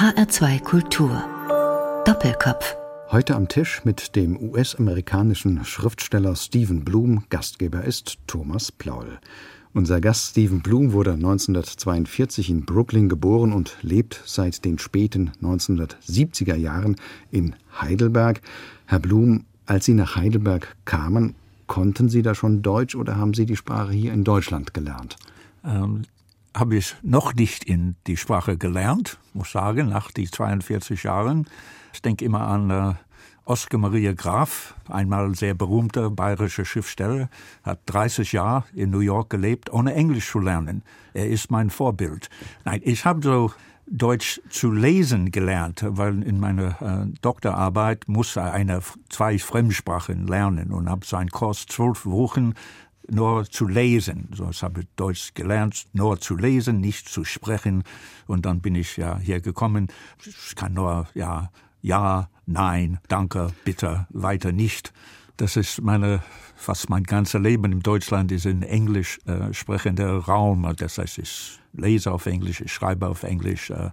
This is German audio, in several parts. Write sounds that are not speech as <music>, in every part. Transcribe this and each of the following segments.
HR2 Kultur. Doppelkopf. Heute am Tisch mit dem US-amerikanischen Schriftsteller Stephen Bloom. Gastgeber ist Thomas Plaul. Unser Gast Stephen Bloom wurde 1942 in Brooklyn geboren und lebt seit den späten 1970er Jahren in Heidelberg. Herr Bloom, als Sie nach Heidelberg kamen, konnten Sie da schon Deutsch oder haben Sie die Sprache hier in Deutschland gelernt? Ähm, habe ich noch nicht in die Sprache gelernt, muss sagen, nach die 42 Jahren. Ich denke immer an äh, Oskar Maria Graf, einmal sehr berühmter bayerischer Schriftsteller, hat 30 Jahre in New York gelebt, ohne Englisch zu lernen. Er ist mein Vorbild. Nein, ich habe so Deutsch zu lesen gelernt, weil in meiner äh, Doktorarbeit musste eine zwei Fremdsprachen lernen und habe so einen Kurs zwölf Wochen nur zu lesen. So habe ich Deutsch gelernt, nur zu lesen, nicht zu sprechen. Und dann bin ich ja hier gekommen. Ich kann nur ja, ja, nein, danke, bitte, weiter nicht. Das ist meine, fast mein ganzes Leben in Deutschland ist ein englisch äh, sprechender Raum. Das heißt, ich lese auf Englisch, ich schreibe auf Englisch. Äh,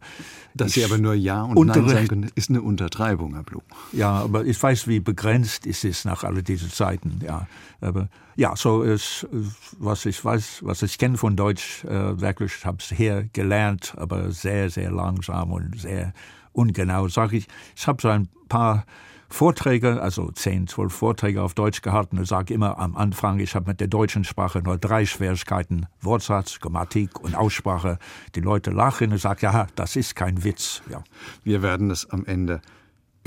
Dass Sie aber nur Ja und Nein sagen können, ist eine Untertreibung, Herr Blum. Ja, aber ich weiß, wie begrenzt ist es nach all diesen Zeiten. Ja, aber ja, so ist, was ich weiß, was ich kenne von Deutsch, äh, wirklich, habe es hier gelernt, aber sehr, sehr langsam und sehr ungenau. Sag ich, ich habe so ein paar Vorträge, also zehn, zwölf Vorträge auf Deutsch gehalten und sage immer am Anfang, ich habe mit der deutschen Sprache nur drei Schwierigkeiten, Wortsatz, Grammatik und Aussprache. Die Leute lachen und sagen, ja, das ist kein Witz. Ja. Wir werden es am Ende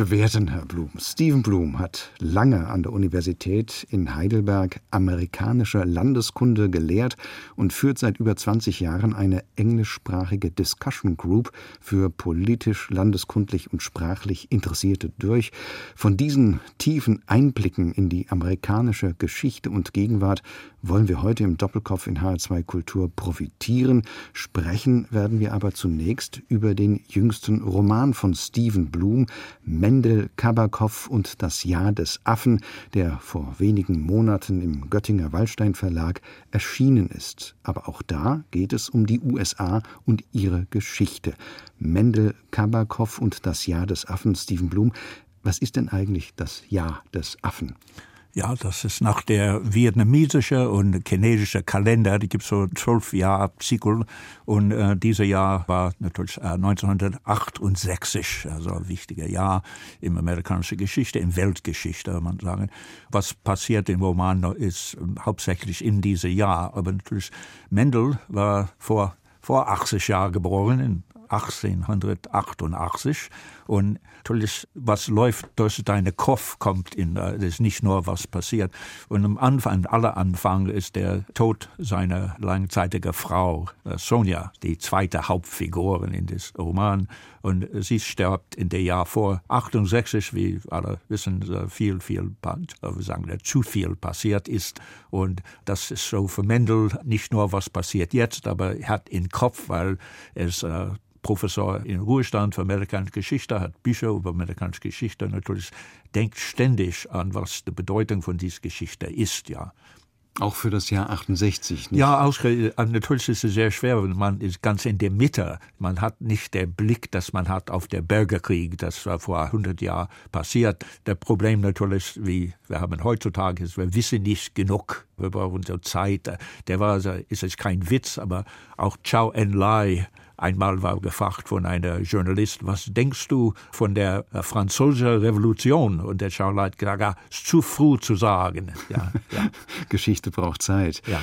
bewerten, Herr Blum. Stephen Blum hat lange an der Universität in Heidelberg amerikanische Landeskunde gelehrt und führt seit über 20 Jahren eine englischsprachige Discussion Group für politisch, landeskundlich und sprachlich Interessierte durch. Von diesen tiefen Einblicken in die amerikanische Geschichte und Gegenwart wollen wir heute im Doppelkopf in HR2 Kultur profitieren. Sprechen werden wir aber zunächst über den jüngsten Roman von Stephen Blum, Mendel Kabakow und das Jahr des Affen, der vor wenigen Monaten im Göttinger Waldstein Verlag erschienen ist. Aber auch da geht es um die USA und ihre Geschichte. Mendel Kabakow und das Jahr des Affen, Stephen Blum. Was ist denn eigentlich das Jahr des Affen? Ja, das ist nach der vietnamesische und chinesische Kalender. Die gibt so zwölf Jahre Zyklus. Und äh, dieses Jahr war natürlich äh, 1968, also ein wichtiger Jahr im amerikanischen Geschichte, in Weltgeschichte, kann man sagen. Was passiert im Roman ist äh, hauptsächlich in diesem Jahr. Aber natürlich, Mendel war vor vor 80 Jahren geboren, in 1888 und natürlich, was läuft durch deinen Kopf, kommt in, äh, das ist nicht nur, was passiert. Und am Anfang, aller Anfang ist der Tod seiner langzeitigen Frau, äh, Sonja, die zweite Hauptfigur in diesem Roman. Und sie stirbt in dem Jahr vor 68, wie alle wissen, viel, viel, wir sagen, zu viel passiert ist. Und das ist so für Mendel nicht nur, was passiert jetzt, aber er hat im Kopf, weil es äh, Professor in Ruhestand für amerikanische Geschichte, hat Bücher über amerikanische Geschichte natürlich, denkt ständig an, was die Bedeutung von dieser Geschichte ist, ja. Auch für das Jahr 68, nicht? Ja, äh, natürlich ist es sehr schwer, wenn man ist ganz in der Mitte. Man hat nicht den Blick, das man hat auf den Bürgerkrieg, das war vor 100 Jahren passiert. Das Problem natürlich, wie wir haben heutzutage, ist, wir wissen nicht genug über unsere Zeit. Der war, ist es kein Witz, aber auch Chao En-lai, Einmal war gefragt von einer Journalist, was denkst du von der äh, französischen Revolution? Und der gesagt, ja, ist zu früh zu sagen. Ja, ja. <laughs> Geschichte braucht Zeit. Ja.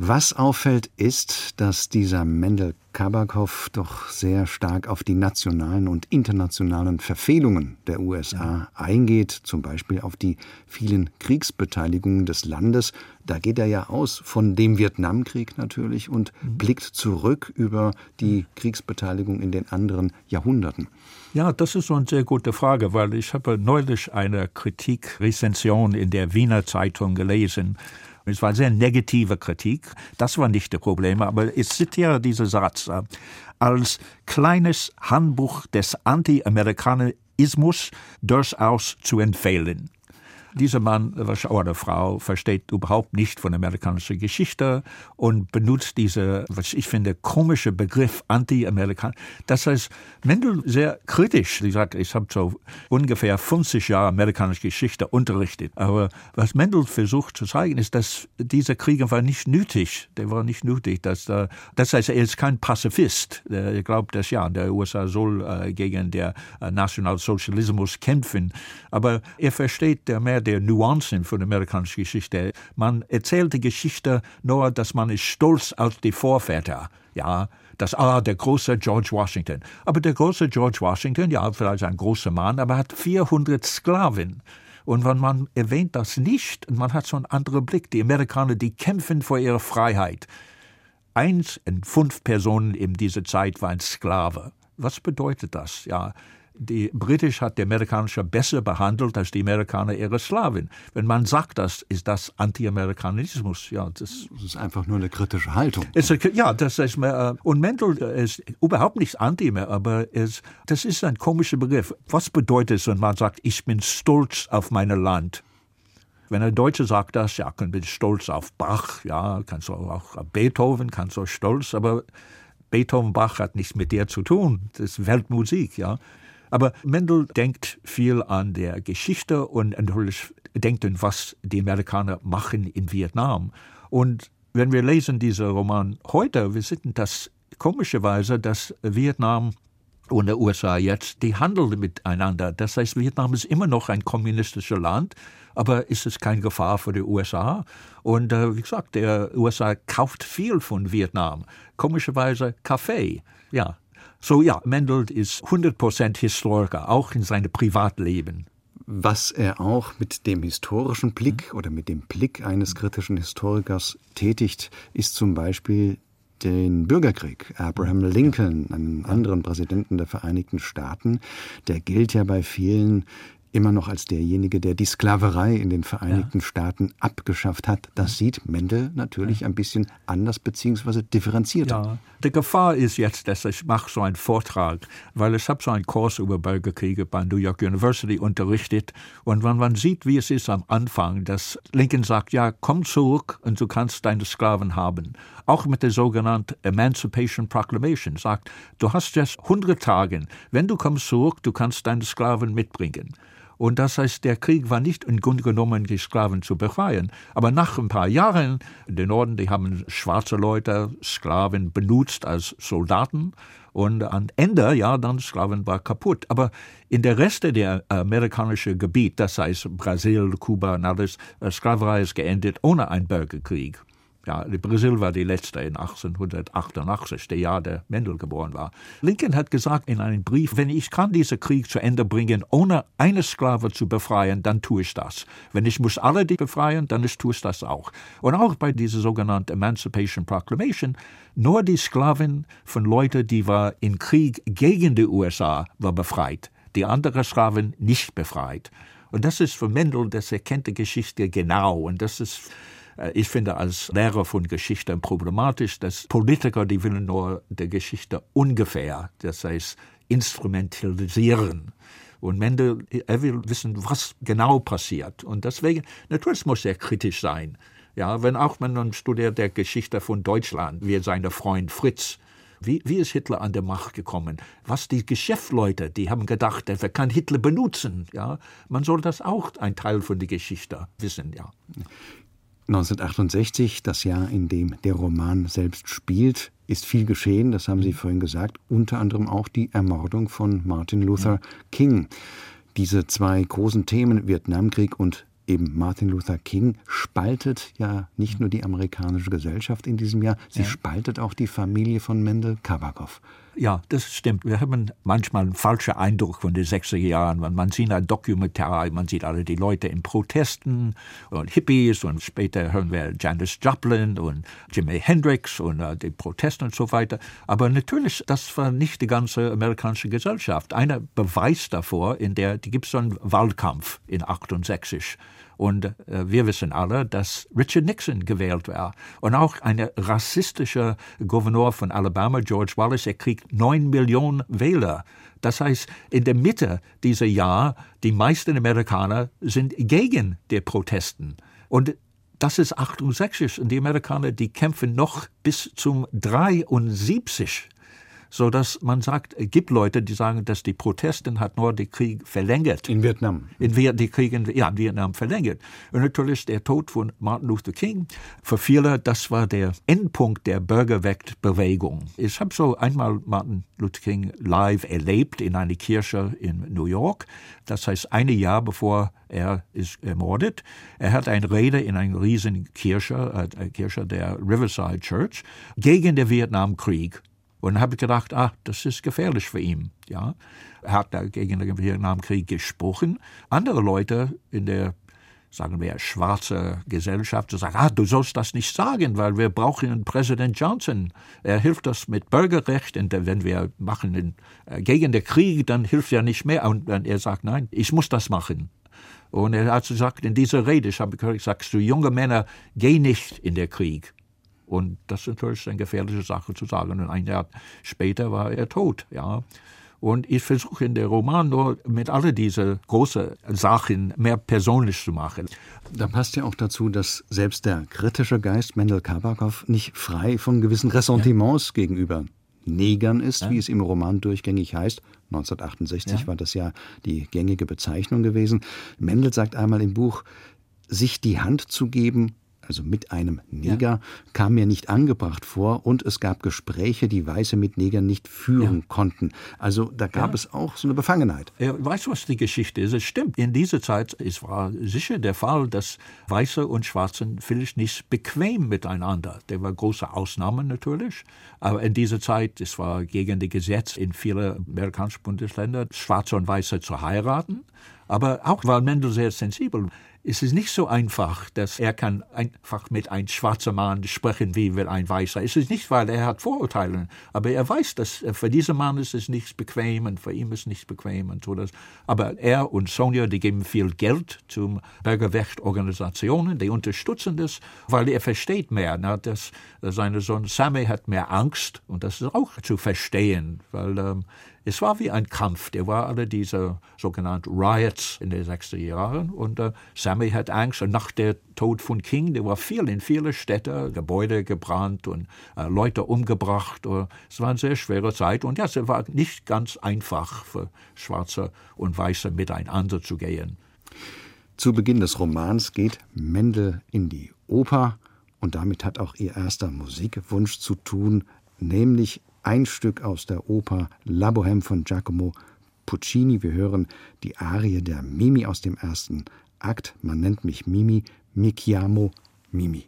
Was auffällt, ist, dass dieser Mendel Kabakow doch sehr stark auf die nationalen und internationalen Verfehlungen der USA ja. eingeht, zum Beispiel auf die vielen Kriegsbeteiligungen des Landes. Da geht er ja aus von dem Vietnamkrieg natürlich und mhm. blickt zurück über die Kriegsbeteiligung in den anderen Jahrhunderten. Ja, das ist so eine sehr gute Frage, weil ich habe neulich eine Kritikrezension in der Wiener Zeitung gelesen es war sehr negative Kritik. Das war nicht das Problem, aber ich zitiere diesen Satz. Äh, als kleines Handbuch des Anti-Amerikanismus durchaus zu empfehlen. Dieser Mann oder Frau versteht überhaupt nicht von amerikanischer Geschichte und benutzt diese, was ich finde, komische Begriff Anti-Amerikan. Das heißt, Mendel sehr kritisch, ich sage, ich habe so ungefähr 50 Jahre amerikanische Geschichte unterrichtet, aber was Mendel versucht zu zeigen, ist, dass dieser Krieg war nicht nötig, der war nicht nötig, dass, äh, das heißt, er ist kein Pazifist, er glaubt, dass ja, der USA soll äh, gegen den äh, Nationalsozialismus kämpfen, aber er versteht der mehr der Nuancen von der amerikanischen Geschichte. Man erzählt die Geschichte nur, dass man ist stolz auf die Vorväter. Ja, das ah, der große George Washington. Aber der große George Washington, ja, vielleicht ein großer Mann, aber hat 400 Sklaven. Und wenn man erwähnt das nicht, man hat so einen anderen Blick. Die Amerikaner, die kämpfen vor ihrer Freiheit. Eins in fünf Personen in dieser Zeit war ein Sklave. Was bedeutet das? Ja, die Britisch hat die Amerikanische besser behandelt als die Amerikaner ihre Slawen. Wenn man sagt das, ist das Anti-Amerikanismus. Ja, das, das, ist einfach nur eine kritische Haltung. Ist, ja, das ist mehr, äh, und Mendel ist überhaupt nicht anti mehr, aber ist, das ist ein komischer Begriff. Was bedeutet es, wenn man sagt, ich bin stolz auf mein Land? Wenn ein Deutscher sagt das, ja, ich bin stolz auf Bach, ja, kannst du auch auf Beethoven, kannst du stolz, aber Beethoven, Bach hat nichts mit dir zu tun. Das ist Weltmusik, ja. Aber Mendel denkt viel an der Geschichte und natürlich denkt an, was die Amerikaner machen in Vietnam. Und wenn wir lesen diesen Roman heute, wir sehen das komischerweise, dass Vietnam und der USA jetzt, die handeln miteinander. Das heißt, Vietnam ist immer noch ein kommunistisches Land, aber ist es keine Gefahr für die USA? Und äh, wie gesagt, der USA kauft viel von Vietnam. Komischerweise Kaffee. Ja, so ja, Mendel ist 100% Historiker, auch in seinem Privatleben. Was er auch mit dem historischen Blick oder mit dem Blick eines kritischen Historikers tätigt, ist zum Beispiel den Bürgerkrieg. Abraham Lincoln, einen anderen Präsidenten der Vereinigten Staaten, der gilt ja bei vielen immer noch als derjenige, der die Sklaverei in den Vereinigten ja. Staaten abgeschafft hat. Das sieht Mendel natürlich ein bisschen anders bzw. differenzierter. Ja, die Gefahr ist jetzt, dass ich mache so einen Vortrag, weil ich habe so einen Kurs über Bürgerkriege bei New York University unterrichtet und wenn man sieht, wie es ist am Anfang, dass Lincoln sagt, ja, komm zurück und du kannst deine Sklaven haben. Auch mit der sogenannten Emancipation Proclamation sagt, du hast jetzt 100 Tage, wenn du kommst zurück, du kannst deine Sklaven mitbringen. Und das heißt, der Krieg war nicht im Grunde genommen, die Sklaven zu befreien. Aber nach ein paar Jahren, in den Norden, die haben schwarze Leute Sklaven benutzt als Soldaten. Und am Ende, ja, dann Sklaven war kaputt. Aber in der Reste der amerikanischen Gebiet, das heißt Brasil, Kuba und alles, äh, Sklaverei ist geendet ohne einen Bürgerkrieg. Ja, Brasil war die letzte in 1888, der Jahr, der Mendel geboren war. Lincoln hat gesagt in einem Brief, wenn ich kann diesen Krieg zu Ende bringen, ohne eine Sklave zu befreien, dann tue ich das. Wenn ich muss alle die befreien, dann tue ich das auch. Und auch bei dieser sogenannten Emancipation Proclamation, nur die Sklaven von Leuten, die war in Krieg gegen die USA, war befreit. Die anderen Sklaven nicht befreit. Und das ist für Mendel, das erkennt die Geschichte genau. Und das ist ich finde als Lehrer von Geschichte problematisch, dass Politiker, die wollen nur der Geschichte ungefähr, das heißt instrumentalisieren. Und Mendel, er will wissen, was genau passiert. Und deswegen, natürlich muss er kritisch sein. Ja, wenn auch man studiert der Geschichte von Deutschland, wie sein Freund Fritz, wie, wie ist Hitler an der Macht gekommen? Was die Geschäftsleute, die haben gedacht, er kann Hitler benutzen. Ja, man soll das auch ein Teil von der Geschichte wissen. Ja. 1968, das Jahr, in dem der Roman selbst spielt, ist viel geschehen, das haben Sie vorhin gesagt, unter anderem auch die Ermordung von Martin Luther King. Diese zwei großen Themen, Vietnamkrieg und eben Martin Luther King, spaltet ja nicht nur die amerikanische Gesellschaft in diesem Jahr, sie ja. spaltet auch die Familie von Mendel Kabakov. Ja, das stimmt. Wir haben manchmal einen falschen Eindruck von den 60er Jahren. Man sieht ein Dokumentar, man sieht alle die Leute in Protesten und Hippies und später hören wir Janis Joplin und Jimi Hendrix und uh, die Proteste und so weiter. Aber natürlich, das war nicht die ganze amerikanische Gesellschaft. Einer Beweis davor, in der, die gibt es so einen Wahlkampf in 68 Und äh, wir wissen alle, dass Richard Nixon gewählt war. Und auch ein rassistischer Gouverneur von Alabama, George Wallace, er kriegt neun Millionen Wähler. Das heißt, in der Mitte dieser Jahr, die meisten Amerikaner sind gegen die Protesten. Und das ist 68 und die Amerikaner, die kämpfen noch bis zum 73 so dass man sagt, es gibt Leute, die sagen, dass die Protesten hat nur den Krieg verlängert. In Vietnam. In die Krieg in, ja, in Vietnam verlängert. Und natürlich der Tod von Martin Luther King, für viele, das war der Endpunkt der Bürgerweckbewegung. Ich habe so einmal Martin Luther King live erlebt in einer Kirche in New York. Das heißt, ein Jahr bevor er ist ermordet. Er hat eine Rede in einer riesigen Kirche, äh, Kirche der Riverside Church, gegen den Vietnamkrieg. Und habe gedacht, ah, das ist gefährlich für ihn. Ja, er hat da gegen den Vietnamkrieg gesprochen. Andere Leute in der sagen wir, schwarze Gesellschaft, sagen, ah, du sollst das nicht sagen, weil wir brauchen Präsident Johnson. Er hilft uns mit Bürgerrecht und wenn wir machen den, äh, gegen den Krieg, dann hilft er nicht mehr. Und, und er sagt, nein, ich muss das machen. Und er hat gesagt, in dieser Rede, ich habe gesagt, du junge Männer, geh nicht in den Krieg. Und das ist natürlich eine gefährliche Sache zu sagen. Und ein Jahr später war er tot, ja. Und ich versuche in der Roman nur mit all diesen großen Sachen mehr persönlich zu machen. Da passt ja auch dazu, dass selbst der kritische Geist Mendel Kabakov nicht frei von gewissen Ressentiments ja. gegenüber Negern ist, ja. wie es im Roman durchgängig heißt. 1968 ja. war das ja die gängige Bezeichnung gewesen. Mendel sagt einmal im Buch, sich die Hand zu geben, also mit einem Neger, ja. kam mir nicht angebracht vor und es gab Gespräche, die Weiße mit Negern nicht führen ja. konnten. Also da gab ja. es auch so eine Befangenheit. Ja, weißt du, was die Geschichte ist? Es stimmt. In dieser Zeit es war sicher der Fall, dass Weiße und Schwarzen vielleicht nicht bequem miteinander. Da war große Ausnahmen natürlich, aber in dieser Zeit, es war gegen das Gesetz in vielen amerikanischen Bundesländern, Schwarze und Weiße zu heiraten. Aber auch war Mendel sehr sensibel es ist nicht so einfach, dass er kann einfach mit einem schwarzen Mann sprechen wie will ein Weißer. Es ist nicht, weil er hat Vorurteile, aber er weiß, dass für diesen Mann ist es nicht bequem und für ihn ist es nicht bequem und so das. Aber er und Sonja, die geben viel Geld zum Bürgerrechtsorganisationen, die unterstützen das, weil er versteht mehr. Na, dass seine Sohn Sammy hat mehr Angst und das ist auch zu verstehen, weil ähm, es war wie ein Kampf. Der war alle diese sogenannten Riots in den 60er Jahren. Und äh, Sammy hat Angst. Und nach dem Tod von King, der war viel in vielen Städten, Gebäude gebrannt und äh, Leute umgebracht. Uh, es war eine sehr schwere Zeit. Und ja, es war nicht ganz einfach für Schwarze und Weiße miteinander zu gehen. Zu Beginn des Romans geht Mendel in die Oper. Und damit hat auch ihr erster Musikwunsch zu tun, nämlich ein Stück aus der Oper La Bohème von Giacomo Puccini. Wir hören die Arie der Mimi aus dem ersten Akt. Man nennt mich Mimi, mi chiamo Mimi.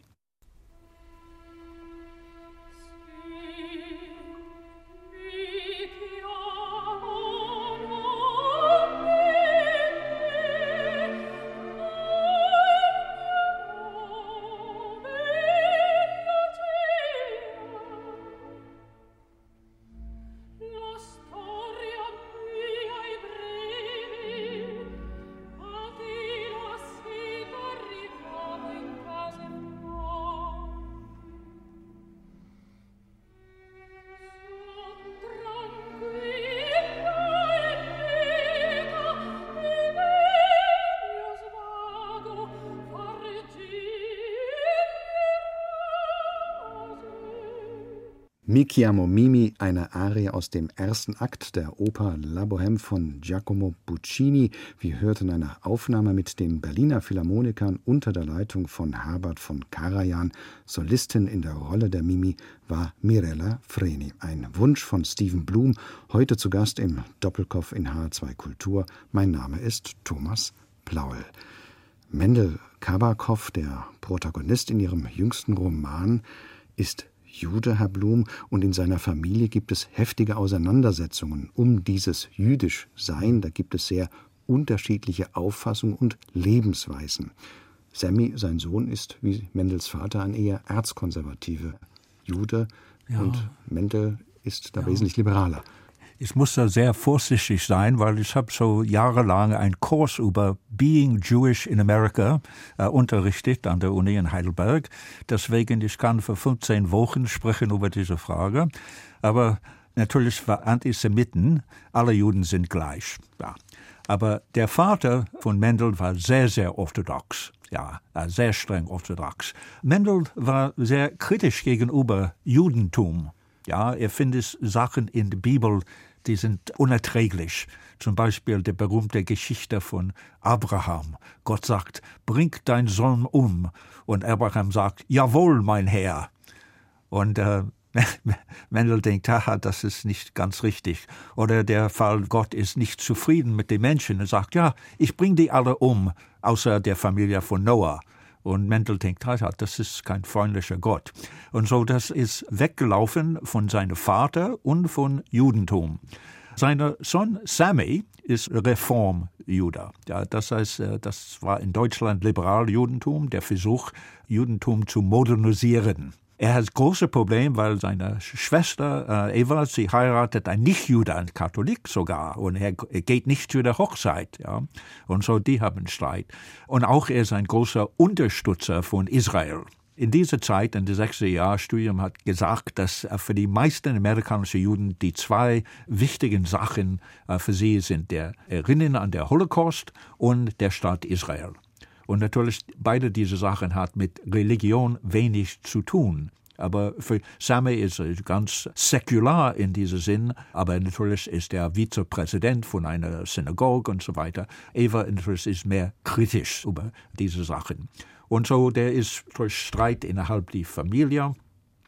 Mi chiamo Mimi, eine Arie aus dem ersten Akt der Oper La Bohème von Giacomo Puccini. Wir hörten eine Aufnahme mit den Berliner Philharmonikern unter der Leitung von Herbert von Karajan. Solistin in der Rolle der Mimi war Mirella Freni. Ein Wunsch von Steven Blum, heute zu Gast im Doppelkopf in H2 Kultur. Mein Name ist Thomas Plaul. Mendel Kabakov, der Protagonist in ihrem jüngsten Roman, ist Jude, Herr Blum, und in seiner Familie gibt es heftige Auseinandersetzungen um dieses Jüdischsein. Da gibt es sehr unterschiedliche Auffassungen und Lebensweisen. Sammy, sein Sohn, ist wie Mendels Vater ein eher erzkonservative Jude ja. und Mendel ist da ja. wesentlich liberaler ich muss da sehr vorsichtig sein, weil ich habe so jahrelang einen Kurs über Being Jewish in America äh, unterrichtet an der Uni in Heidelberg. Deswegen, ich kann für 15 Wochen sprechen über diese Frage. Aber natürlich für Antisemiten, alle Juden sind gleich. Ja. Aber der Vater von Mendel war sehr, sehr orthodox. Ja, sehr streng orthodox. Mendel war sehr kritisch gegenüber Judentum. Ja, er findet Sachen in der Bibel, die sind unerträglich. Zum Beispiel die berühmte Geschichte von Abraham. Gott sagt, bring dein Sohn um. Und Abraham sagt, jawohl, mein Herr. Und äh, <laughs> Mendel denkt, haha, das ist nicht ganz richtig. Oder der Fall, Gott ist nicht zufrieden mit den Menschen. Er sagt, ja, ich bringe die alle um, außer der Familie von Noah. Und Mendel denkt, das ist kein freundlicher Gott. Und so, das ist weggelaufen von seinem Vater und von Judentum. Sein Sohn Sammy ist Reformjude. Ja, das heißt, äh, das war in Deutschland Liberaljudentum, der Versuch, Judentum zu modernisieren. Er hat große Probleme, weil seine Schwester äh, Eva, sie heiratet einen Nichtjude, einen Katholik sogar, und er geht nicht zu der Hochzeit. Ja. Und so, die haben Streit. Und auch er ist ein großer Unterstützer von Israel. In dieser Zeit, in der 60er Jahr Studium, hat gesagt, dass äh, für die meisten amerikanischen Juden die zwei wichtigen Sachen äh, für sie sind, der Erinnern an der Holocaust und der Staat Israel. Und natürlich, beide diese Sachen hat mit Religion wenig zu tun. Aber für Sammy ist er ganz säkular in diesem Sinn, aber natürlich ist er Vizepräsident von einer Synagoge und so weiter. Eva natürlich ist mehr kritisch über diese Sachen. Und so, der ist durch Streit innerhalb der Familie.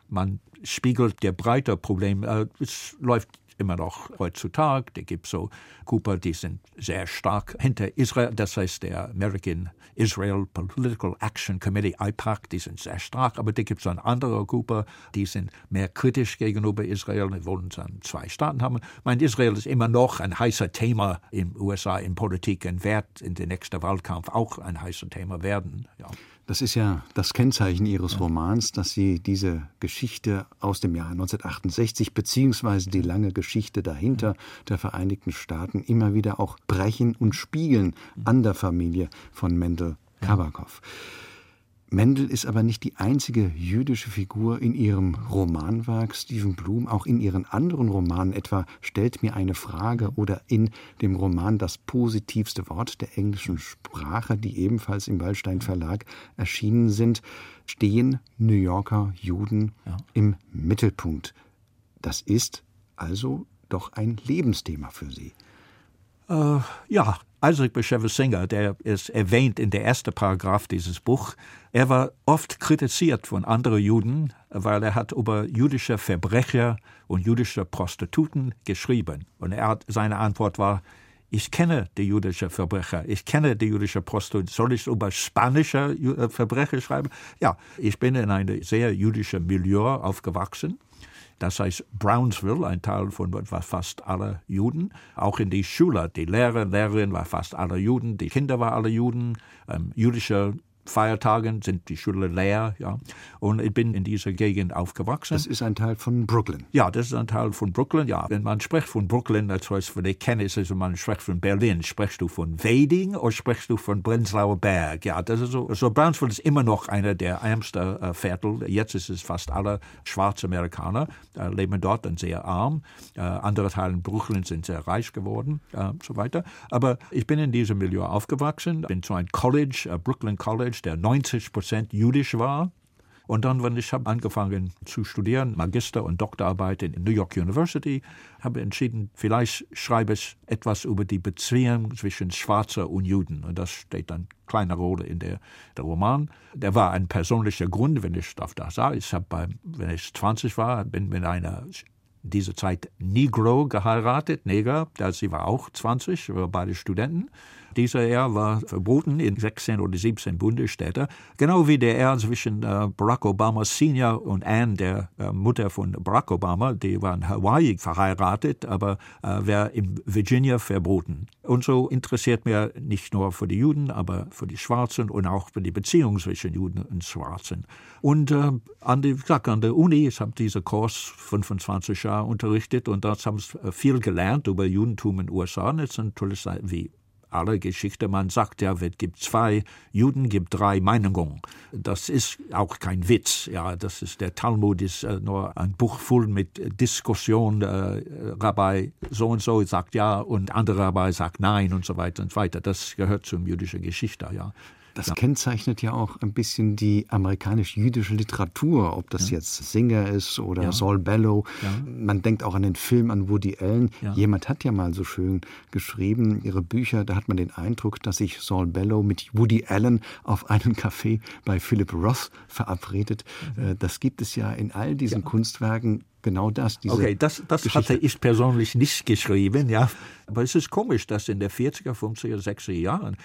Man spiegelt der breite Problem, äh, es läuft immer noch heutzutage. Da gibt so Gruppen, die sind sehr stark hinter Israel, das heißt der American Israel Political Action Committee, IPAC, die sind sehr stark, aber da gibt es eine andere Gruppe, die sind mehr kritisch gegenüber Israel, die wollen dann zwei Staaten haben. Ich meine, Israel ist immer noch ein heißer Thema in den USA in Politik und wird in den nächsten Wahlkampf auch ein heißer Thema werden. Ja. Das ist ja das Kennzeichen Ihres Romans, dass Sie diese Geschichte aus dem Jahr 1968 beziehungsweise die lange Geschichte dahinter der Vereinigten Staaten immer wieder auch brechen und spiegeln an der Familie von Mendel Kabakov. Mendel ist aber nicht die einzige jüdische Figur in ihrem Romanwerk. Stephen Blum, auch in ihren anderen Romanen etwa stellt mir eine Frage oder in dem Roman das positivste Wort der englischen Sprache, die ebenfalls im Wallstein Verlag erschienen sind, stehen New Yorker Juden ja. im Mittelpunkt. Das ist also doch ein Lebensthema für Sie. Äh, ja, Isaac Bashevis Singer, der ist erwähnt in der ersten Paragraph dieses Buch, er war oft kritisiert von anderen Juden, weil er hat über jüdische Verbrecher und jüdische Prostituten geschrieben. Und er hat, seine Antwort war, ich kenne die jüdischen Verbrecher, ich kenne die jüdische Prostitution. Soll ich über spanische äh, Verbrecher schreiben? Ja, ich bin in einem sehr jüdischen Milieu aufgewachsen. Das heißt Brownsville, ein Teil von war fast alle Juden. Auch in die Schule, die Lehrer, Lehrerin war fast alle Juden, die Kinder waren alle Juden. Ähm, jüdische Feiertagen sind die Schulen leer, ja. Und ich bin in dieser Gegend aufgewachsen. Das ist ein Teil von Brooklyn. Ja, das ist ein Teil von Brooklyn, ja. Wenn man spricht von Brooklyn, das heißt, für die kenne ist, also man spricht von Berlin. Sprichst du von Weding oder sprichst du von Prenzlauer Berg? Ja, das ist so. So Brownsville ist immer noch einer der ärmsten äh, Viertel. Jetzt ist es fast alle schwarze Amerikaner, äh, leben dort und sehr arm. Äh, andere Teile in Brooklyn sind sehr reich geworden, äh, so weiter. Aber ich bin in diesem Milieu aufgewachsen, bin zu einem College, äh, Brooklyn College, College, der 90 Prozent jüdisch war. Und dann, wenn ich habe angefangen zu studieren, Magister- und Doktorarbeit in New York University, habe entschieden, vielleicht schreibe ich etwas über die Beziehung zwischen Schwarzer und Juden. Und das steht dann kleine Rolle in der, der Roman. Der war ein persönlicher Grund, wenn ich auf das sage. Ich habe, wenn ich 20 war, bin mit einer diese Zeit Negro geheiratet, Neger, sie war auch 20, wir waren beide Studenten. Ehe war verboten in 16 oder 17 Bundesstädten, genau wie der Ehe zwischen äh, Barack Obama Senior und Anne, der äh, Mutter von Barack Obama, die waren in Hawaii verheiratet, aber äh, wäre in Virginia verboten. Und so interessiert mir nicht nur für die Juden, aber für die Schwarzen und auch für die Beziehung zwischen Juden und Schwarzen. Und äh, an, die, sag, an der Uni, ich habe diesen Kurs 25 Jahre unterrichtet und dort haben wir viel gelernt über Judentum in den USA. Und jetzt natürlich wie alle Geschichte. Man sagt ja, es gibt zwei Juden, gibt drei Meinungen. Das ist auch kein Witz. Ja, das ist der Talmud ist äh, nur ein Buch voll mit Diskussion. Äh, Rabbi so und so sagt ja und andere Rabbi sagt nein und so weiter und so weiter. Das gehört zur jüdischen Geschichte. Ja. Das ja. kennzeichnet ja auch ein bisschen die amerikanisch-jüdische Literatur, ob das ja. jetzt Singer ist oder ja. Saul Bellow. Man denkt auch an den Film an Woody Allen. Jemand hat ja mal so schön geschrieben, ihre Bücher, da hat man den Eindruck, dass sich Saul Bellow mit Woody Allen auf einen Café bei Philip Roth verabredet. Mhm. Das gibt es ja in all diesen Kunstwerken genau das. okay, das, das hatte ich persönlich nicht geschrieben, ja. Aber es ist komisch, dass in der 40er, 50er, 60er Jahren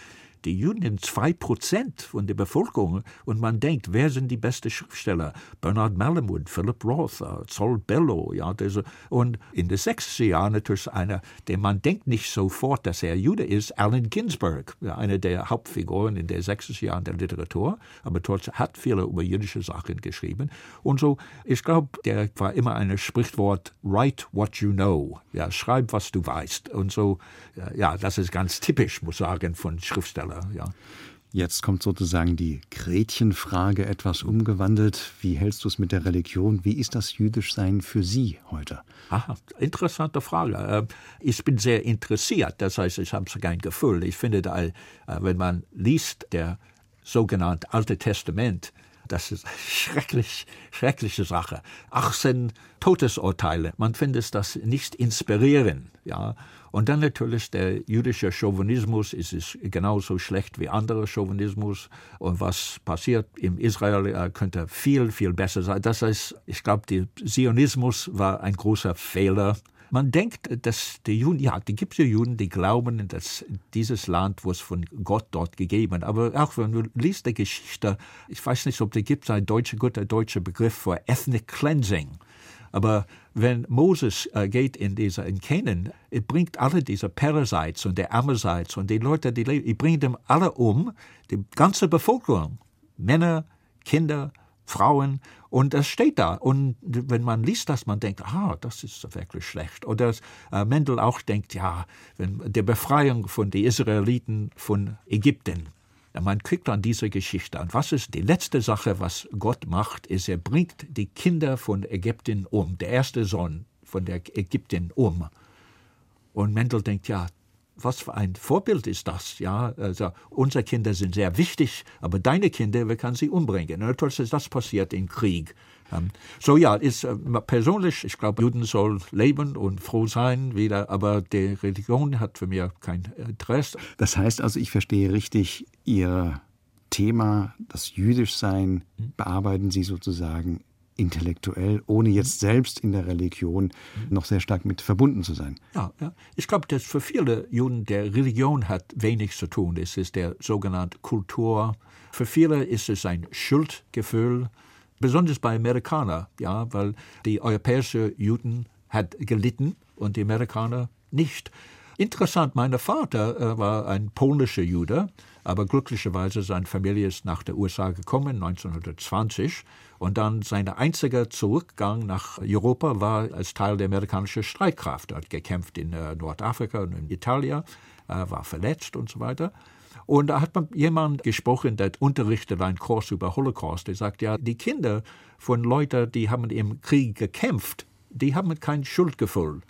die Juden zwei Prozent von der Bevölkerung und man denkt, wer sind die besten Schriftsteller? Bernard Malamud, Philip Roth, äh, Bellow, ja, diese, und in den 60er Jahren natürlich einer, der man denkt nicht sofort, dass er Jude ist, Allen Ginsberg, ja, einer der Hauptfiguren in den 60er Jahren der Literatur, aber trotzdem hat viele über jüdische Sachen geschrieben und so, ich glaube, der war immer ein Sprichwort, write what you know, ja, schreib, was du weißt und so, ja, das ist ganz typisch, muss ich sagen, von Schriftstellern. Skala, ja. Jetzt kommt sozusagen die Gretchenfrage etwas umgewandelt. Wie hältst du es mit der Religion? Wie ist das Jüdischsein für Sie heute? Aha, interessante Frage. Äh, ich bin sehr interessiert, das heißt, ich habe kein Gefühl. Ich finde, äh, wenn man liest der sogenannte Alte Testament, das ist schrecklich, schreckliche Sache. 18 Todesurteile. Man findet das nicht inspirieren, ja. Und dann natürlich der jüdische Chauvinismus ist es genauso schlecht wie andere Chauvinismus. Und was passiert im Israel äh, könnte viel, viel besser sein. Das heißt, ich glaube, der Zionismus war ein großer Fehler. Man denkt, dass die Juden, ja, die gibt es ja Juden, die glauben, dass dieses Land was von Gott dort gegeben. Aber auch wenn du liest die Geschichte, ich weiß nicht, ob da gibt ein deutscher, guter deutscher Begriff für Ethnic Cleansing. Aber wenn Moses äh, geht in dieser in Canaan, er bringt alle diese Parasites und der Amasites und die Leute, die leben, er bringt them alle um, die ganze Bevölkerung, Männer, Kinder, Frauen und das steht da. Und wenn man liest das, man denkt, ah, das ist wirklich schlecht. Oder äh, Mendel auch denkt, ja, wenn der Befreiung von den Israeliten von Ägypten. Man kriegt dann diese Geschichte an. Was ist die letzte Sache, was Gott macht, ist, er bringt die Kinder von Ägypten um, der erste Sohn von der Ägypten um. Und Mendel denkt, ja, was für ein Vorbild ist das? Ja, also unsere Kinder sind sehr wichtig, aber deine Kinder, wir können sie umbringen. Und natürlich ist das passiert im Krieg. Ähm, so ja, ist äh, persönlich, ich glaube, Juden soll leben und froh sein wieder, aber die Religion hat für mich kein Interesse. Das heißt also, ich verstehe richtig, Ihr Thema, das Jüdischsein, hm? bearbeiten Sie sozusagen intellektuell, ohne jetzt selbst in der Religion noch sehr stark mit verbunden zu sein. Ja, ja. ich glaube, dass für viele Juden der Religion hat wenig zu tun. Es ist der sogenannte Kultur. Für viele ist es ein Schuldgefühl, besonders bei Amerikanern, ja, weil die europäische Juden hat gelitten und die Amerikaner nicht. Interessant, mein Vater äh, war ein polnischer Jude, aber glücklicherweise seine Familie ist nach der USA gekommen 1920 und dann sein einziger Zurückgang nach Europa war als Teil der amerikanischen Streitkraft. Er hat gekämpft in äh, Nordafrika und in Italien, äh, war verletzt und so weiter. Und da hat man jemand gesprochen, der unterrichtet einen Kurs über Holocaust. Der sagt, ja, die Kinder von Leuten, die haben im Krieg gekämpft, die haben kein Schuldgefühl.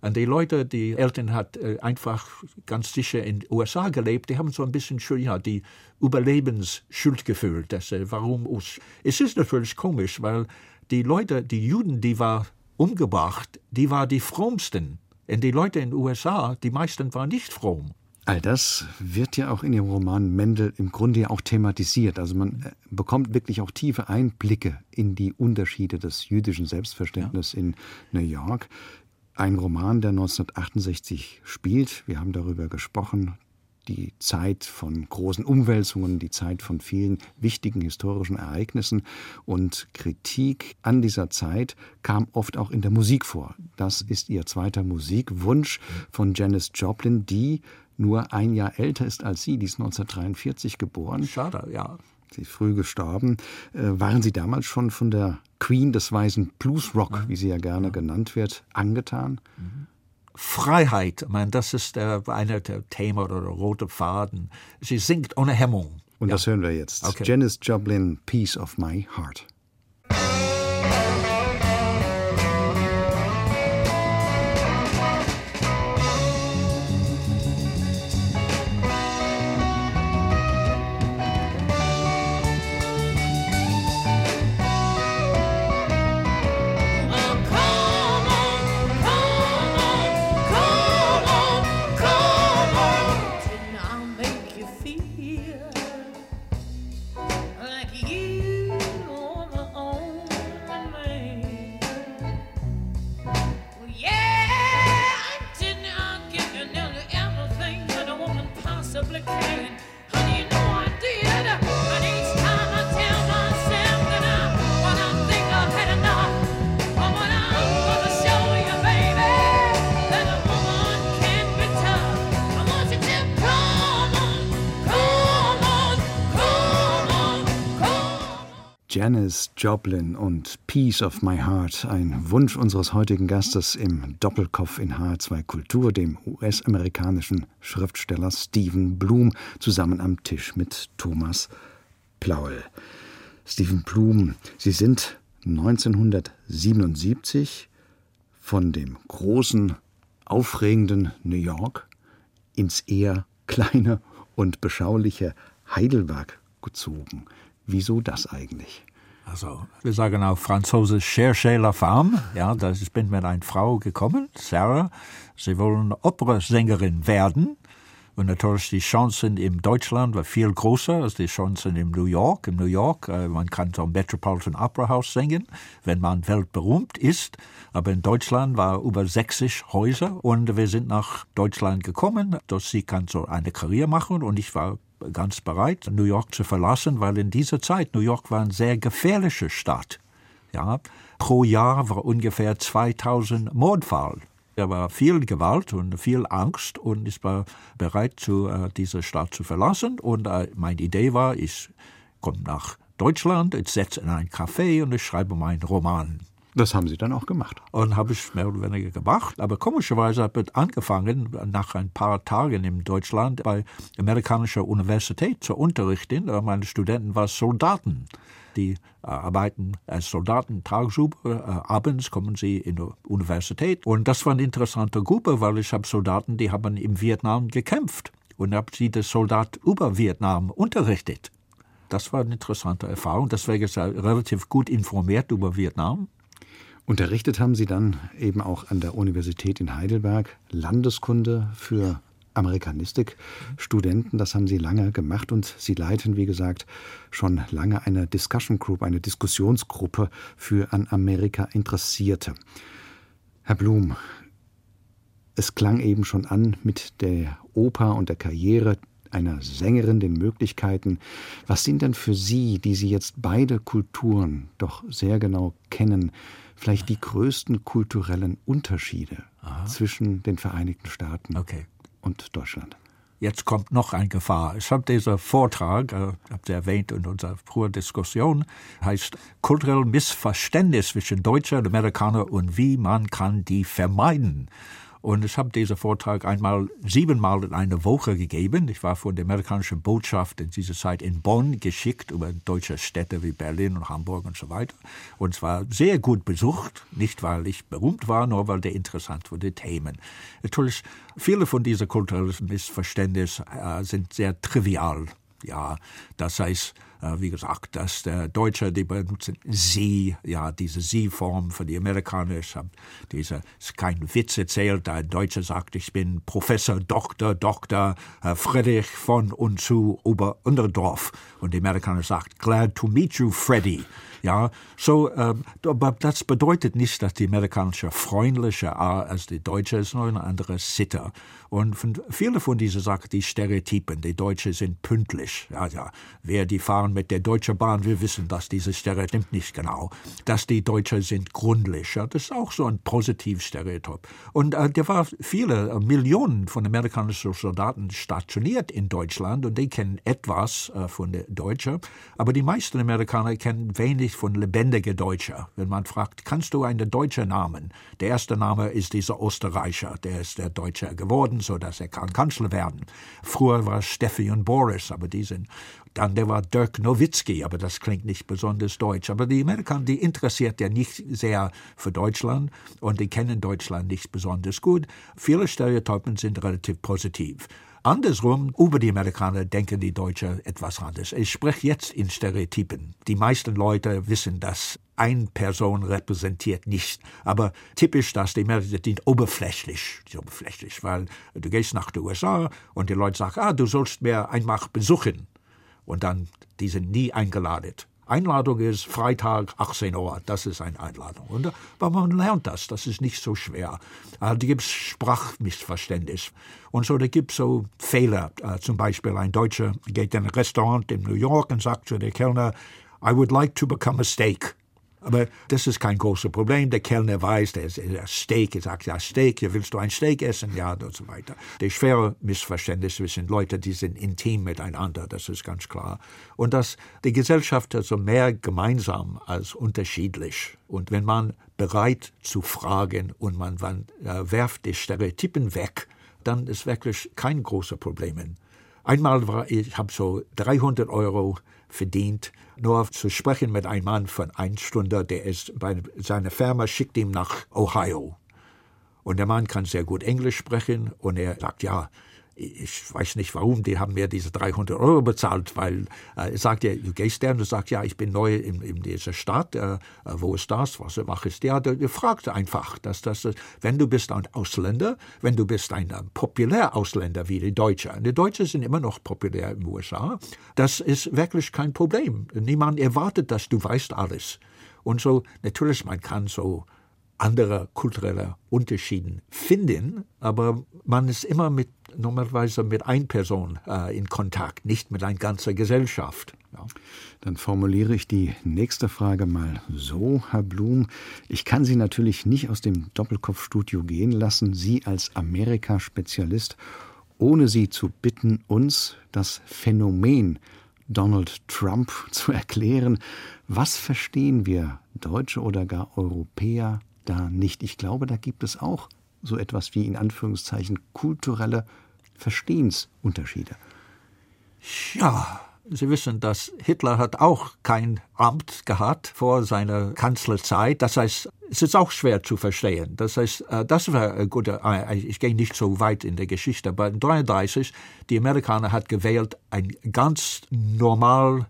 Und die Leute, die Eltern hat äh, einfach ganz sicher in den USA gelebt, die haben so ein bisschen ja, die Überlebensschuldgefühl. Dass, äh, warum us? Es ist natürlich komisch, weil die Leute, die Juden, die war umgebracht, die war die frommsten. Und die Leute in den USA, die meisten waren nicht fromm. All das wird ja auch in Ihrem Roman Mendel im Grunde ja auch thematisiert. Also man äh, bekommt wirklich auch tiefe Einblicke in die Unterschiede des jüdischen Selbstverständnisses ja. in New York. Ein Roman, der 1968 spielt. Wir haben darüber gesprochen. Die Zeit von großen Umwälzungen, die Zeit von vielen wichtigen historischen Ereignissen und Kritik an dieser Zeit kam oft auch in der Musik vor. Das ist ihr zweiter Musikwunsch von Janis Joplin, die nur ein Jahr älter ist als Sie. Die ist 1943 geboren. Schade, ja. Sie ist früh gestorben. Äh, waren Sie damals schon von der Queen des weißen Bluesrock, wie sie ja gerne ja. genannt wird, angetan? Mhm. Freiheit, ich meine, das ist der, eine der Themen oder der rote Faden. Sie singt ohne Hemmung. Und ja. das hören wir jetzt. Okay. Janis Joplin, Piece of My Heart. Janis Joplin und Peace of My Heart, ein Wunsch unseres heutigen Gastes im Doppelkopf in H2 Kultur, dem US-amerikanischen Schriftsteller Stephen Bloom, zusammen am Tisch mit Thomas Plaul. Stephen Bloom, Sie sind 1977 von dem großen, aufregenden New York ins eher kleine und beschauliche Heidelberg gezogen. Wieso das eigentlich? Also, wir sagen auf Französisch Cherchez la femme. Ja, da bin mit einer Frau gekommen, Sarah. Sie wollen Operasängerin werden. Und natürlich die Chancen in Deutschland war viel größer als die Chancen in New York. In New York, äh, man kann so Metropolitan Opera House singen, wenn man weltberühmt ist. Aber in Deutschland war über 60 Häuser und wir sind nach Deutschland gekommen, dass sie kann so eine Karriere machen und ich war ganz bereit, New York zu verlassen, weil in dieser Zeit New York war eine sehr gefährliche Stadt. Ja, pro Jahr war ungefähr 2000 Mordfall. Da war viel Gewalt und viel Angst und ich war bereit, zu, äh, diese Stadt zu verlassen. Und äh, meine Idee war, ich komme nach Deutschland, ich setze in ein Café und ich schreibe meinen Roman. Das haben Sie dann auch gemacht. Und habe ich mehr oder weniger gemacht. Aber komischerweise habe ich angefangen, nach ein paar Tagen in Deutschland bei amerikanischer Universität zu unterrichten. Meine Studenten waren Soldaten. Die äh, arbeiten als Soldaten tagsüber, äh, abends kommen sie in die Universität. Und das war eine interessante Gruppe, weil ich habe Soldaten, die haben im Vietnam gekämpft und habe sie das Soldat über Vietnam unterrichtet. Das war eine interessante Erfahrung. Deswegen ist er relativ gut informiert über Vietnam. Unterrichtet haben Sie dann eben auch an der Universität in Heidelberg Landeskunde für Amerikanistik. Studenten, das haben Sie lange gemacht und Sie leiten, wie gesagt, schon lange eine Discussion Group, eine Diskussionsgruppe für an Amerika Interessierte. Herr Blum, es klang eben schon an mit der Oper und der Karriere einer Sängerin, den Möglichkeiten. Was sind denn für Sie, die Sie jetzt beide Kulturen doch sehr genau kennen, vielleicht die größten kulturellen Unterschiede Aha. zwischen den Vereinigten Staaten okay. und Deutschland. Jetzt kommt noch eine Gefahr. Ich habe diesen Vortrag, äh, habt ihr erwähnt in unserer frühen Diskussion, heißt kulturelle Missverständnis zwischen Deutschen und Amerikanern und wie man kann die vermeiden. Und ich habe diesen Vortrag einmal siebenmal in einer Woche gegeben. Ich war von der amerikanischen Botschaft in dieser Zeit in Bonn geschickt über deutsche Städte wie Berlin und Hamburg und so weiter. Und es war sehr gut besucht, nicht weil ich berühmt war, nur weil der interessant war, die Themen. Natürlich, viele von diesen kulturellen Missverständnissen äh, sind sehr trivial. Ja, das heißt, wie gesagt, dass der Deutsche, die benutzen Sie, ja, diese Sie-Form für die Amerikaner. Habe diese, ist kein Witz erzählt, der Deutsche sagt, ich bin Professor, Doktor, Doktor äh, Friedrich von und zu Ober-Unterdorf. Und die Amerikaner sagt, glad to meet you, Freddy. Ja, so, ähm, aber das bedeutet nicht, dass die amerikanische freundlicher als die deutsche ist, nur eine andere Sitte. Und viele von diesen Sachen, die Stereotypen, die Deutschen sind pünktlich. Ja, ja, wer die fahren Bahn mit der Deutschen Bahn, wir wissen, dass dieses Stereotyp nicht genau, dass die Deutschen sind gründlich. Ja, das ist auch so ein positives Stereotyp. Und äh, da waren viele äh, Millionen von amerikanischen Soldaten stationiert in Deutschland und die kennen etwas äh, von der Deutschen, aber die meisten Amerikaner kennen wenig von lebendigen Deutschen. Wenn man fragt, kannst du einen deutschen Namen? Der erste Name ist dieser Österreicher, der ist der Deutsche geworden, so dass er kann Kanzler werden. Früher war Steffi und Boris, aber die sind dann der war Dirk Nowitzki, aber das klingt nicht besonders deutsch. Aber die Amerikaner, die interessiert ja nicht sehr für Deutschland und die kennen Deutschland nicht besonders gut. Viele Stereotypen sind relativ positiv. Andersrum, über die Amerikaner denken die Deutschen etwas anders. Ich spreche jetzt in Stereotypen. Die meisten Leute wissen, dass eine Person repräsentiert nicht. Aber typisch, dass die Amerikaner sind oberflächlich, oberflächlich, weil du gehst nach den USA und die Leute sagen, ah, du sollst mir einmal besuchen und dann, die sind nie eingeladen. Einladung ist Freitag 18 Uhr, das ist eine Einladung. Und, aber man lernt das, das ist nicht so schwer. Da gibt es Sprachmissverständnis. Und so, da gibt es so Fehler. Äh, zum Beispiel ein Deutscher geht in ein Restaurant in New York und sagt zu der Kellner, I would like to become a steak. Aber das ist kein großes Problem. Der Kellner weiß, der, der Steak, er sagt, ja, Steak, willst du ein Steak essen? Ja, und so weiter. Der schwere Missverständnis zwischen Leute, die sind intim miteinander, das ist ganz klar. Und dass die Gesellschaft also mehr gemeinsam als unterschiedlich. Und wenn man bereit zu fragen und man, man äh, werft die Stereotypen weg, dann ist wirklich kein großes Problem. Einmal war ich, habe so 300 Euro verdient, nur zu sprechen mit einem Mann von einer Stunde, der ist bei seiner Firma schickt ihm nach Ohio. Und der Mann kann sehr gut Englisch sprechen und er sagt, ja, ich weiß nicht warum, die haben mir diese 300 Euro bezahlt, weil äh, er sagt ja, du gehst der und sagst, ja, ich bin neu in, in dieser Stadt, äh, äh wo ist das, was mache ich? Ja, du, du fragst einfach, dass das, wenn du bist ein Ausländer, wenn du bist ein äh, populär Ausländer wie die Deutschen, die Deutschen sind immer noch populär in den USA, das ist wirklich kein Problem. Niemand erwartet, dass du weißt alles. Und so, natürlich, man kann so andere kulturelle Unterschiede finden, aber man ist immer mit normalerweise mit einer Person äh, in Kontakt, nicht mit einer ganzen Gesellschaft. Ja. Dann formuliere ich die nächste Frage mal so, Herr Blum. Ich kann Sie natürlich nicht aus dem Doppelkopfstudio gehen lassen, Sie als Amerika-Spezialist, ohne Sie zu bitten, uns das Phänomen Donald Trump <laughs> zu erklären. Was verstehen wir, Deutsche oder gar Europäer, da nicht. Ich glaube, da gibt es auch so etwas wie in Anführungszeichen kulturelle Verstehensunterschiede. Ja, Sie wissen, dass Hitler hat auch kein Amt gehabt vor seiner Kanzlerzeit. Das heißt, es ist auch schwer zu verstehen. Das heißt, äh, das war gut. Äh, ich gehe nicht so weit in der Geschichte, aber 1933, die Amerikaner hat gewählt ein ganz normal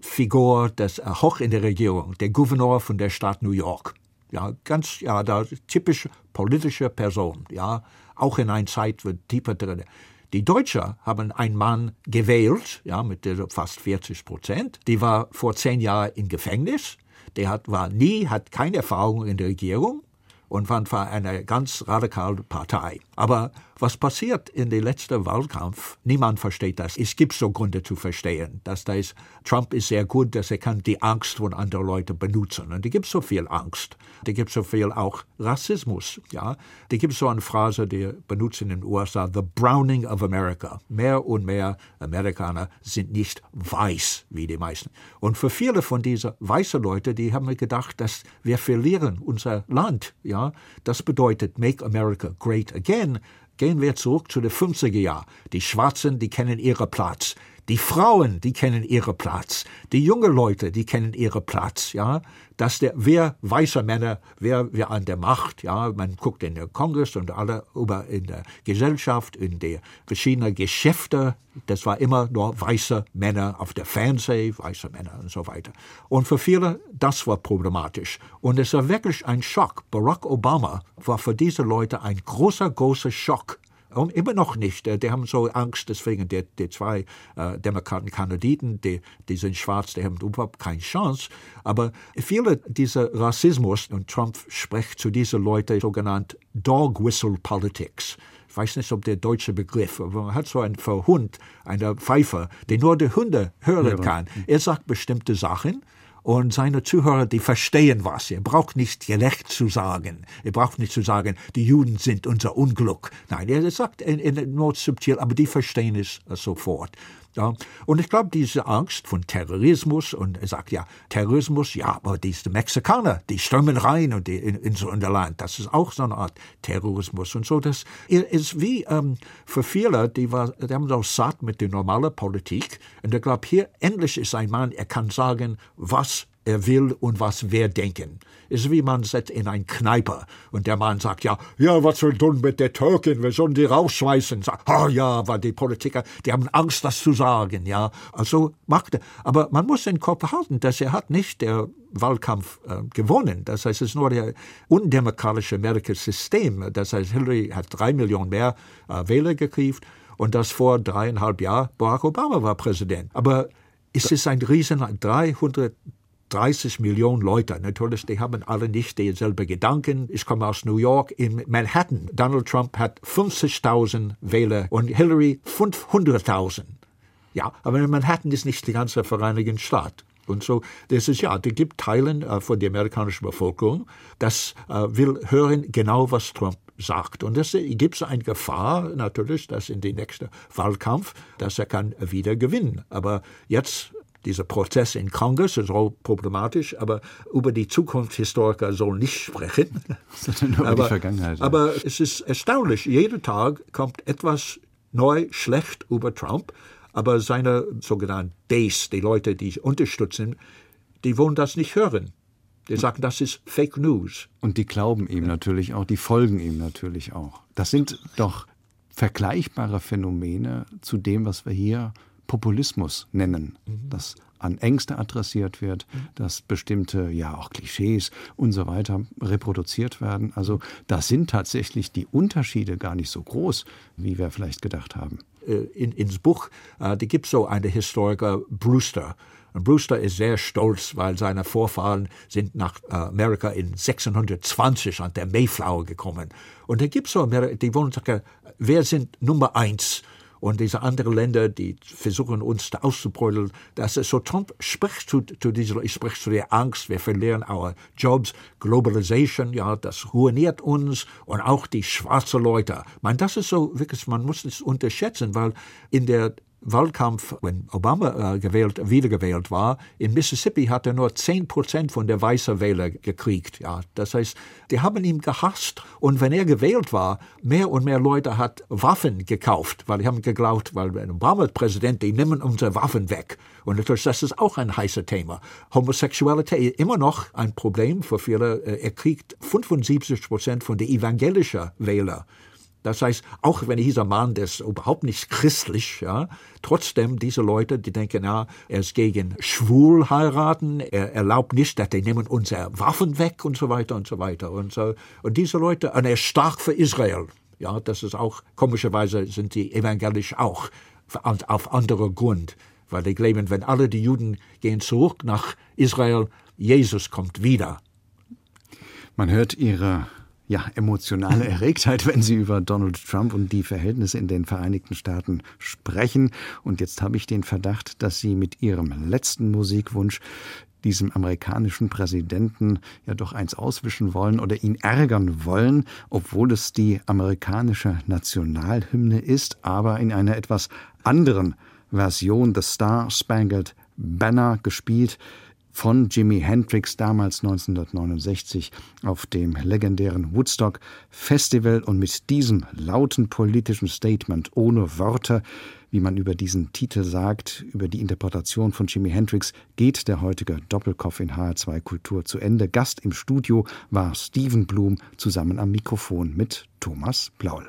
Figur äh, hoch in der Regierung, der Gouverneur von der Stadt New York. Ja, ganz, ja, da typisch politische Person, ja, auch in einer Zeit wird tiefer drin. Die Deutschen haben einen Mann gewählt, ja, mit fast 40 Prozent. Die war vor zehn Jahren im Gefängnis. Der hat, war nie, hat keine Erfahrung in der Regierung und war eine ganz radikale Partei. Aber was passiert in den letzten Wahlkampf? Niemand versteht das. Es gibt so Gründe zu verstehen, dass das Trump ist sehr gut, dass er kann die Angst von anderen Leuten benutzen. Und die gibt so viel Angst. Die gibt so viel auch Rassismus. Ja, die gibt so eine Phrase, die benutzen in den USA: The Browning of America. Mehr und mehr Amerikaner sind nicht weiß wie die meisten. Und für viele von diesen weißen Leuten, die haben gedacht, dass wir verlieren unser Land. Ja, das bedeutet Make America Great Again. Gehen wir zurück zu den 50er Jahren. Die Schwarzen, die kennen ihren Platz. Die Frauen, die kennen ihren Platz. Die jungen Leute, die kennen ihren Platz, ja. Dass der, wer weiße Männer, wer, wer an der Macht, ja. Man guckt in der Kongress und alle über in der Gesellschaft, in der verschiedenen Geschäfte. Das war immer nur weiße Männer auf der Fernseh, weiße Männer und so weiter. Und für viele, das war problematisch. Und es war wirklich ein Schock. Barack Obama war für diese Leute ein großer, großer Schock und immer noch nicht. Äh, die haben so Angst, deswegen die, die zwei äh, Demokraten-Kandidaten, die, die sind schwarz, die haben überhaupt keine Chance. Aber viele dieser Rassismus, und Trump spricht zu diesen Leuten sogenannt Dog Whistle Politics ich weiß nicht, ob der deutsche Begriff, aber man hat so einen Verhund, einen Pfeifer, den nur der Hunde hören kann. Er sagt bestimmte Sachen und seine Zuhörer, die verstehen was. Er braucht nicht gerecht zu sagen. Er braucht nicht zu sagen, die Juden sind unser Unglück. Nein, er sagt in, in nur subtil, aber die verstehen es sofort. Ja. Und ich glaube, diese Angst von Terrorismus, und er sagt ja, Terrorismus, ja, aber diese Mexikaner, die stürmen rein und die, in, in so ein Land, das ist auch so eine Art Terrorismus und so. Das ist wie ähm, für viele, die, war, die haben so satt mit der normalen Politik. Und ich glaube, hier endlich ist ein Mann, er kann sagen, was er will und was wir denken. Ist wie man sitzt in ein Kneipe und der Mann sagt, ja, ja, was soll tun mit der Türkin? Wir sollen die rausschmeißen. Sagt, oh ja, weil die Politiker, die haben Angst, das zu sagen, ja. Also macht er. Aber man muss den Kopf halten, dass er hat nicht der Wahlkampf äh, gewonnen. Das heißt, es ist nur der undemokratische amerikanische System. Das heißt, Hillary hat drei Millionen mehr äh, Wähler gekriegt und das vor dreieinhalb Jahren Barack Obama war Präsident. Aber es ist ein riesen 300 30 Millionen Leute. Natürlich, die haben alle nicht dieselben Gedanken. Ich komme aus New York, in Manhattan. Donald Trump hat 50.000 Wähler und Hillary 500.000. Ja, aber in Manhattan ist nicht die ganze Vereinigte Staat. Und so, das ist ja, es gibt Teilen äh, von der amerikanischen Bevölkerung, das äh, will hören genau, was Trump sagt. Und es gibt eine Gefahr natürlich, dass in den nächsten Wahlkampf, dass er kann wieder gewinnen. Aber jetzt dieser Prozess in Kongress ist auch problematisch, aber über die Zukunft Historiker sollen nicht sprechen. <laughs> Nur aber, die Vergangenheit. Aber es ist erstaunlich, jeden Tag kommt etwas neu schlecht über Trump, aber seine sogenannten Base, die Leute, die unterstützen, die wollen das nicht hören. Die sagen, das ist Fake News. Und die glauben ihm natürlich auch, die folgen ihm natürlich auch. Das sind doch vergleichbare Phänomene zu dem, was wir hier Populismus nennen, mhm. dass an Ängste adressiert wird, mhm. dass bestimmte, ja auch Klischees und so weiter reproduziert werden. Also da sind tatsächlich die Unterschiede gar nicht so groß, wie wir vielleicht gedacht haben. Äh, in, ins Buch, äh, da gibt es so einen Historiker, Brewster. Und Brewster ist sehr stolz, weil seine Vorfahren sind nach äh, Amerika in 1620 an der Mayflower gekommen. Und da gibt es so, die wollen sagen, wer sind Nummer eins? Und diese anderen Länder, die versuchen uns da auszubrüllen, dass es so Trump spricht zu, zu dieser, ich spreche zu der Angst, wir verlieren our Jobs, Globalization, ja, das ruiniert uns und auch die schwarzen Leute. Man, das ist so wirklich, man muss es unterschätzen, weil in der Wahlkampf, wenn Obama äh, gewählt, wiedergewählt war, in Mississippi hat er nur 10 Prozent von der weißen Wähler gekriegt. Ja, das heißt, die haben ihn gehasst. Und wenn er gewählt war, mehr und mehr Leute hat Waffen gekauft, weil die haben geglaubt, weil wenn Obama Präsident, die nehmen unsere Waffen weg. Und natürlich, das ist auch ein heißes Thema. Homosexualität immer noch ein Problem für viele. Äh, er kriegt 75 Prozent von den evangelischen Wählern. Das heißt, auch wenn dieser Mann, der ist überhaupt nicht christlich, ja, trotzdem diese Leute, die denken, ja, er ist gegen schwul heiraten, er erlaubt nicht, dass die nehmen unsere Waffen weg und so weiter und so weiter und so. Und diese Leute, und er ist stark für Israel. Ja, das ist auch, komischerweise sind die evangelisch auch auf anderer Grund, weil die glauben, wenn alle die Juden gehen zurück nach Israel, Jesus kommt wieder. Man hört ihre ja, emotionale <laughs> Erregtheit, wenn Sie über Donald Trump und die Verhältnisse in den Vereinigten Staaten sprechen. Und jetzt habe ich den Verdacht, dass Sie mit Ihrem letzten Musikwunsch diesem amerikanischen Präsidenten ja doch eins auswischen wollen oder ihn ärgern wollen, obwohl es die amerikanische Nationalhymne ist, aber in einer etwas anderen Version, The Star Spangled Banner, gespielt von Jimi Hendrix damals 1969 auf dem legendären Woodstock Festival und mit diesem lauten politischen Statement ohne Worte, wie man über diesen Titel sagt, über die Interpretation von Jimi Hendrix, geht der heutige Doppelkopf in HR2 Kultur zu Ende. Gast im Studio war Steven Blum zusammen am Mikrofon mit Thomas Blaul.